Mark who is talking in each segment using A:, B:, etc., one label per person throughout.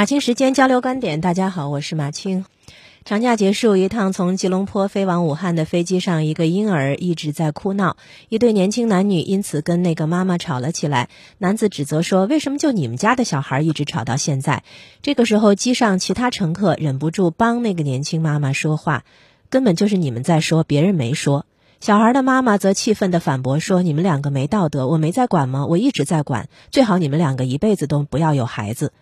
A: 马青时间交流观点，大家好，我是马青。长假结束，一趟从吉隆坡飞往武汉的飞机上，一个婴儿一直在哭闹，一对年轻男女因此跟那个妈妈吵了起来。男子指责说：“为什么就你们家的小孩一直吵到现在？”这个时候，机上其他乘客忍不住帮那个年轻妈妈说话，根本就是你们在说，别人没说。小孩的妈妈则气愤地反驳说：“你们两个没道德，我没在管吗？我一直在管，最好你们两个一辈子都不要有孩子。”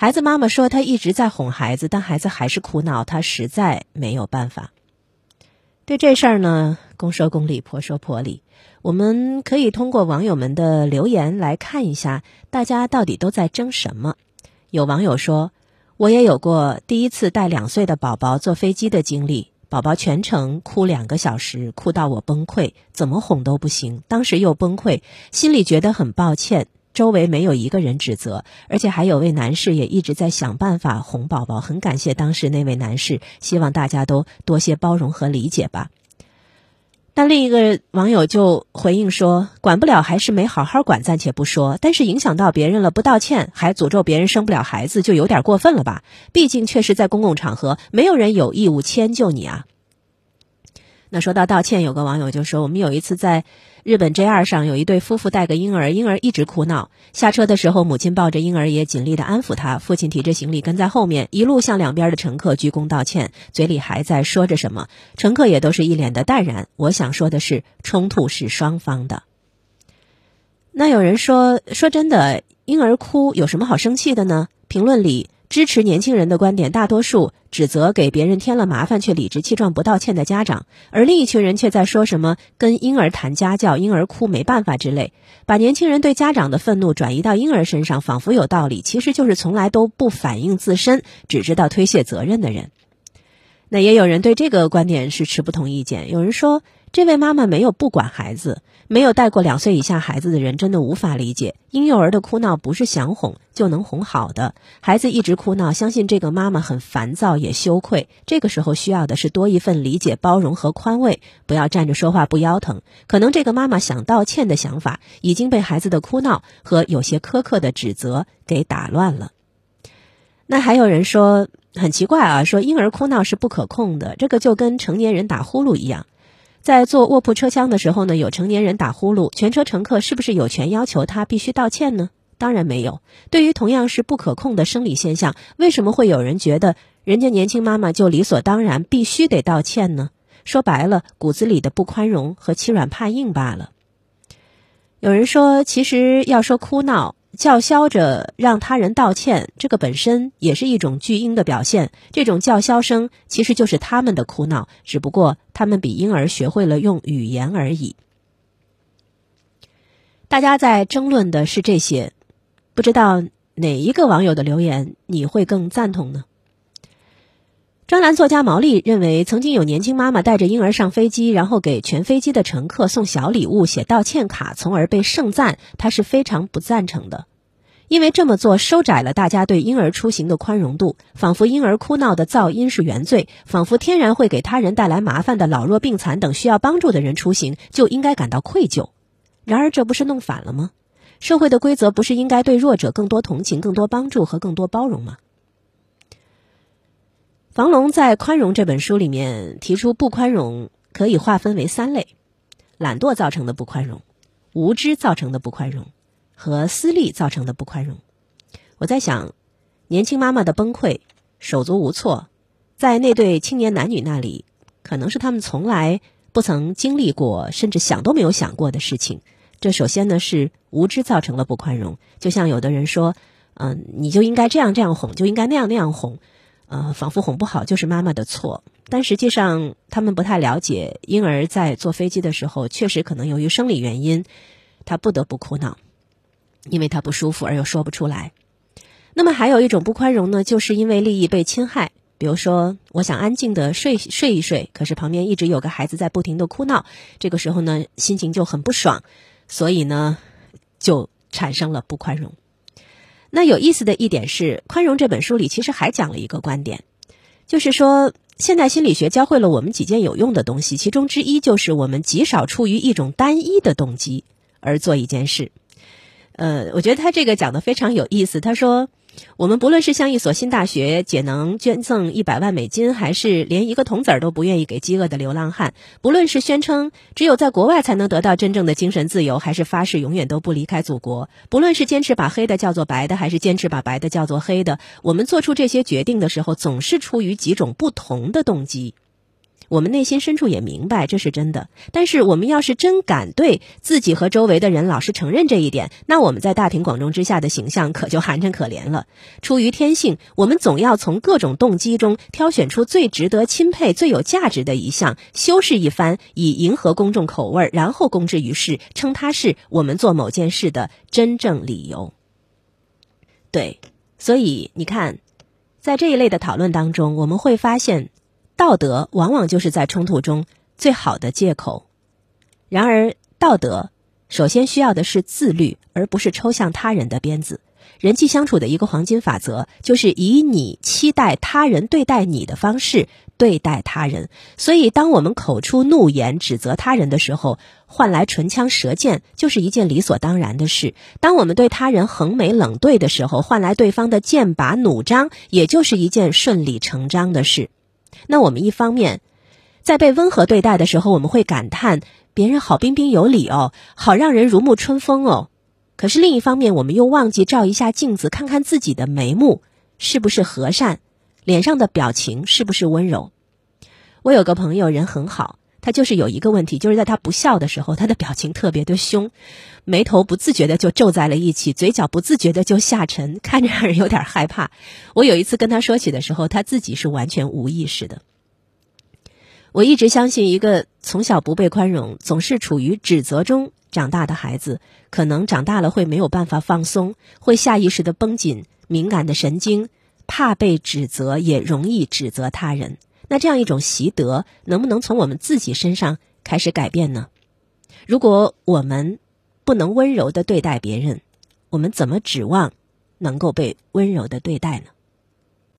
A: 孩子妈妈说：“她一直在哄孩子，但孩子还是哭闹，她实在没有办法。”对这事儿呢，公说公理，婆说婆理。我们可以通过网友们的留言来看一下，大家到底都在争什么。有网友说：“我也有过第一次带两岁的宝宝坐飞机的经历，宝宝全程哭两个小时，哭到我崩溃，怎么哄都不行。当时又崩溃，心里觉得很抱歉。”周围没有一个人指责，而且还有位男士也一直在想办法哄宝宝。很感谢当时那位男士，希望大家都多些包容和理解吧。但另一个网友就回应说：“管不了还是没好好管，暂且不说，但是影响到别人了，不道歉还诅咒别人生不了孩子，就有点过分了吧？毕竟确实在公共场合，没有人有义务迁就你啊。”那说到道歉，有个网友就说：“我们有一次在日本 JR 上，有一对夫妇带个婴儿，婴儿一直哭闹。下车的时候，母亲抱着婴儿也尽力的安抚他，父亲提着行李跟在后面，一路向两边的乘客鞠躬道歉，嘴里还在说着什么。乘客也都是一脸的淡然。我想说的是，冲突是双方的。那有人说，说真的，婴儿哭有什么好生气的呢？评论里。”支持年轻人的观点，大多数指责给别人添了麻烦却理直气壮不道歉的家长，而另一群人却在说什么跟婴儿谈家教，婴儿哭没办法之类，把年轻人对家长的愤怒转移到婴儿身上，仿佛有道理，其实就是从来都不反映自身，只知道推卸责任的人。那也有人对这个观点是持不同意见，有人说。这位妈妈没有不管孩子，没有带过两岁以下孩子的人真的无法理解，婴幼儿的哭闹不是想哄就能哄好的。孩子一直哭闹，相信这个妈妈很烦躁也羞愧。这个时候需要的是多一份理解、包容和宽慰，不要站着说话不腰疼。可能这个妈妈想道歉的想法已经被孩子的哭闹和有些苛刻的指责给打乱了。那还有人说很奇怪啊，说婴儿哭闹是不可控的，这个就跟成年人打呼噜一样。在坐卧铺车厢的时候呢，有成年人打呼噜，全车乘客是不是有权要求他必须道歉呢？当然没有。对于同样是不可控的生理现象，为什么会有人觉得人家年轻妈妈就理所当然必须得道歉呢？说白了，骨子里的不宽容和欺软怕硬罢了。有人说，其实要说哭闹。叫嚣着让他人道歉，这个本身也是一种巨婴的表现。这种叫嚣声其实就是他们的哭闹，只不过他们比婴儿学会了用语言而已。大家在争论的是这些，不知道哪一个网友的留言你会更赞同呢？专栏作家毛利认为，曾经有年轻妈妈带着婴儿上飞机，然后给全飞机的乘客送小礼物、写道歉卡，从而被盛赞，他是非常不赞成的。因为这么做收窄了大家对婴儿出行的宽容度，仿佛婴儿哭闹的噪音是原罪，仿佛天然会给他人带来麻烦的老弱病残等需要帮助的人出行就应该感到愧疚。然而，这不是弄反了吗？社会的规则不是应该对弱者更多同情、更多帮助和更多包容吗？房龙在《宽容》这本书里面提出，不宽容可以划分为三类：懒惰造成的不宽容、无知造成的不宽容和私利造成的不宽容。我在想，年轻妈妈的崩溃、手足无措，在那对青年男女那里，可能是他们从来不曾经历过，甚至想都没有想过的事情。这首先呢是无知造成了不宽容，就像有的人说：“嗯，你就应该这样这样哄，就应该那样那样哄。”呃，仿佛哄不好就是妈妈的错，但实际上他们不太了解，婴儿在坐飞机的时候，确实可能由于生理原因，他不得不哭闹，因为他不舒服而又说不出来。那么还有一种不宽容呢，就是因为利益被侵害，比如说我想安静的睡睡一睡，可是旁边一直有个孩子在不停的哭闹，这个时候呢心情就很不爽，所以呢就产生了不宽容。那有意思的一点是，《宽容》这本书里其实还讲了一个观点，就是说，现代心理学教会了我们几件有用的东西，其中之一就是我们极少出于一种单一的动机而做一件事。呃，我觉得他这个讲的非常有意思。他说，我们不论是向一所新大学解能捐赠一百万美金，还是连一个铜子儿都不愿意给饥饿的流浪汉；不论是宣称只有在国外才能得到真正的精神自由，还是发誓永远都不离开祖国；不论是坚持把黑的叫做白的，还是坚持把白的叫做黑的，我们做出这些决定的时候，总是出于几种不同的动机。我们内心深处也明白这是真的，但是我们要是真敢对自己和周围的人老实承认这一点，那我们在大庭广众之下的形象可就寒碜可怜了。出于天性，我们总要从各种动机中挑选出最值得钦佩、最有价值的一项，修饰一番，以迎合公众口味，然后公之于世，称它是我们做某件事的真正理由。对，所以你看，在这一类的讨论当中，我们会发现。道德往往就是在冲突中最好的借口。然而，道德首先需要的是自律，而不是抽象他人的鞭子。人际相处的一个黄金法则，就是以你期待他人对待你的方式对待他人。所以，当我们口出怒言指责他人的时候，换来唇枪舌剑就是一件理所当然的事；当我们对他人横眉冷对的时候，换来对方的剑拔弩张，也就是一件顺理成章的事。那我们一方面，在被温和对待的时候，我们会感叹别人好彬彬有礼哦，好让人如沐春风哦。可是另一方面，我们又忘记照一下镜子，看看自己的眉目是不是和善，脸上的表情是不是温柔。我有个朋友人很好，他就是有一个问题，就是在他不笑的时候，他的表情特别的凶，眉头不自觉的就皱在了一起，嘴角不自觉的就下沉，看着让人有点害怕。我有一次跟他说起的时候，他自己是完全无意识的。我一直相信，一个从小不被宽容、总是处于指责中长大的孩子，可能长大了会没有办法放松，会下意识的绷紧敏感的神经，怕被指责，也容易指责他人。那这样一种习得，能不能从我们自己身上开始改变呢？如果我们不能温柔的对待别人，我们怎么指望能够被温柔的对待呢？